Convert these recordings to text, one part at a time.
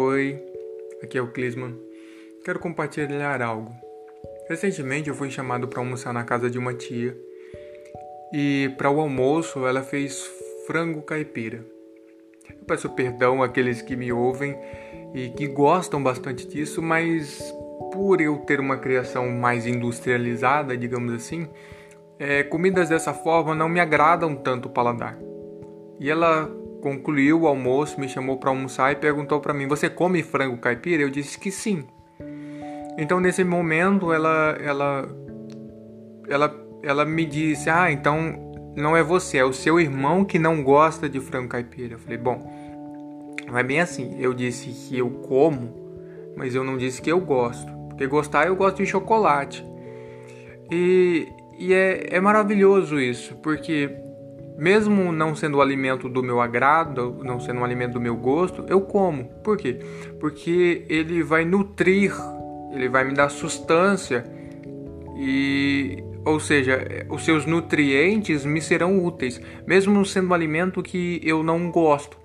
Oi, aqui é o Clisman. Quero compartilhar algo. Recentemente eu fui chamado para almoçar na casa de uma tia e para o almoço ela fez frango caipira. Eu peço perdão àqueles que me ouvem e que gostam bastante disso, mas por eu ter uma criação mais industrializada, digamos assim, é, comidas dessa forma não me agradam tanto o paladar. E ela concluiu o almoço, me chamou para almoçar e perguntou para mim: "Você come frango caipira?" Eu disse que sim. Então nesse momento ela ela ela ela me disse: "Ah, então não é você, é o seu irmão que não gosta de frango caipira". Eu falei: "Bom, não é bem assim. Eu disse que eu como, mas eu não disse que eu gosto. Porque gostar eu gosto de chocolate. E, e é, é maravilhoso isso, porque mesmo não sendo o alimento do meu agrado, não sendo um alimento do meu gosto, eu como. Por quê? Porque ele vai nutrir, ele vai me dar sustância e ou seja, os seus nutrientes me serão úteis, mesmo sendo um alimento que eu não gosto.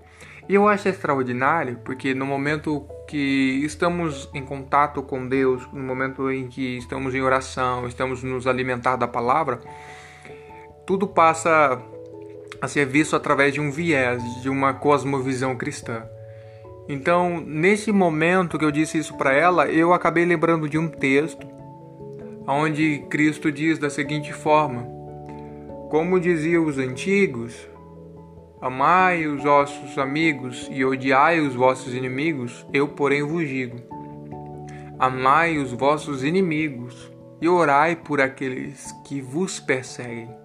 E eu acho extraordinário porque no momento que estamos em contato com Deus, no momento em que estamos em oração, estamos nos alimentar da palavra, tudo passa a ser visto através de um viés, de uma cosmovisão cristã. Então, nesse momento que eu disse isso para ela, eu acabei lembrando de um texto onde Cristo diz da seguinte forma: Como diziam os antigos, amai os vossos amigos e odiai os vossos inimigos, eu, porém, vos digo: Amai os vossos inimigos e orai por aqueles que vos perseguem.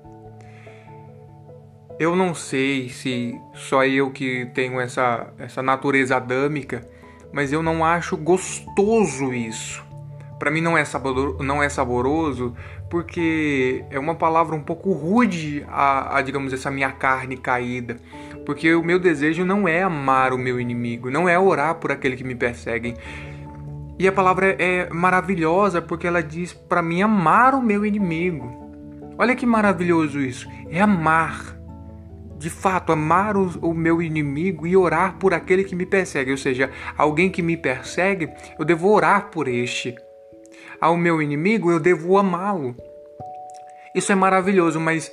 Eu não sei se só eu que tenho essa, essa natureza adâmica, mas eu não acho gostoso isso. Para mim não é, sabor, não é saboroso porque é uma palavra um pouco rude a, a, digamos, essa minha carne caída. Porque o meu desejo não é amar o meu inimigo, não é orar por aquele que me perseguem. E a palavra é maravilhosa porque ela diz para mim amar o meu inimigo. Olha que maravilhoso isso. É amar de fato, amar o, o, meu inimigo e orar por aquele que me persegue. Ou seja, alguém que me persegue, eu devo orar por este. Ao meu inimigo, eu devo amá-lo. Isso é maravilhoso, mas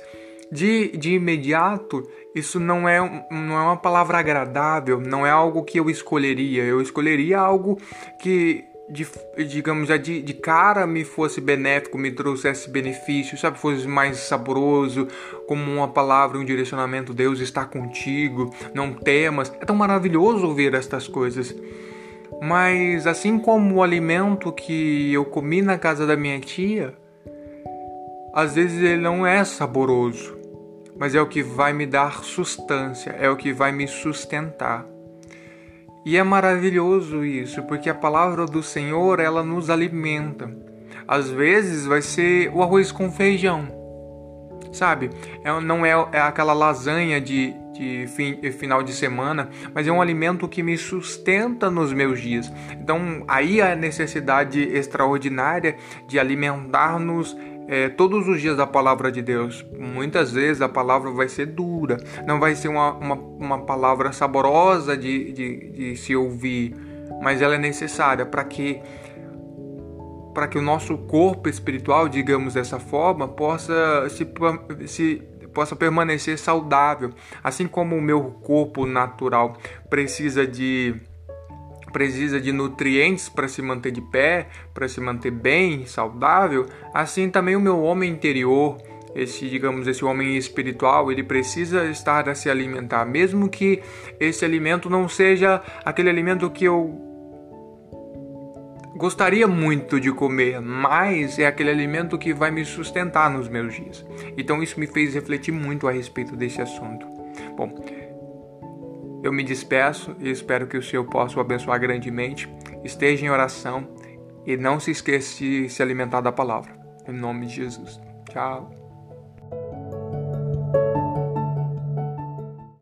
de, de imediato, isso não é, não é uma palavra agradável, não é algo que eu escolheria. Eu escolheria algo que de, digamos, já de, de cara me fosse benéfico, me trouxesse benefício, sabe, fosse mais saboroso, como uma palavra, um direcionamento, Deus está contigo, não temas. É tão maravilhoso ouvir estas coisas. Mas assim como o alimento que eu comi na casa da minha tia, às vezes ele não é saboroso, mas é o que vai me dar sustância, é o que vai me sustentar. E é maravilhoso isso, porque a palavra do Senhor, ela nos alimenta. Às vezes vai ser o arroz com feijão, sabe? É, não é, é aquela lasanha de, de fim, final de semana, mas é um alimento que me sustenta nos meus dias. Então, aí a necessidade extraordinária de alimentar-nos é, todos os dias da palavra de Deus. Muitas vezes a palavra vai ser dura, não vai ser uma, uma, uma palavra saborosa de, de, de se ouvir, mas ela é necessária para que para que o nosso corpo espiritual, digamos dessa forma, possa se, se possa permanecer saudável, assim como o meu corpo natural precisa de precisa de nutrientes para se manter de pé, para se manter bem, saudável, assim também o meu homem interior, esse, digamos, esse homem espiritual, ele precisa estar a se alimentar, mesmo que esse alimento não seja aquele alimento que eu gostaria muito de comer, mas é aquele alimento que vai me sustentar nos meus dias. Então isso me fez refletir muito a respeito desse assunto. Bom, eu me despeço e espero que o Senhor possa o abençoar grandemente. Esteja em oração e não se esqueça de se alimentar da palavra. Em nome de Jesus. Tchau.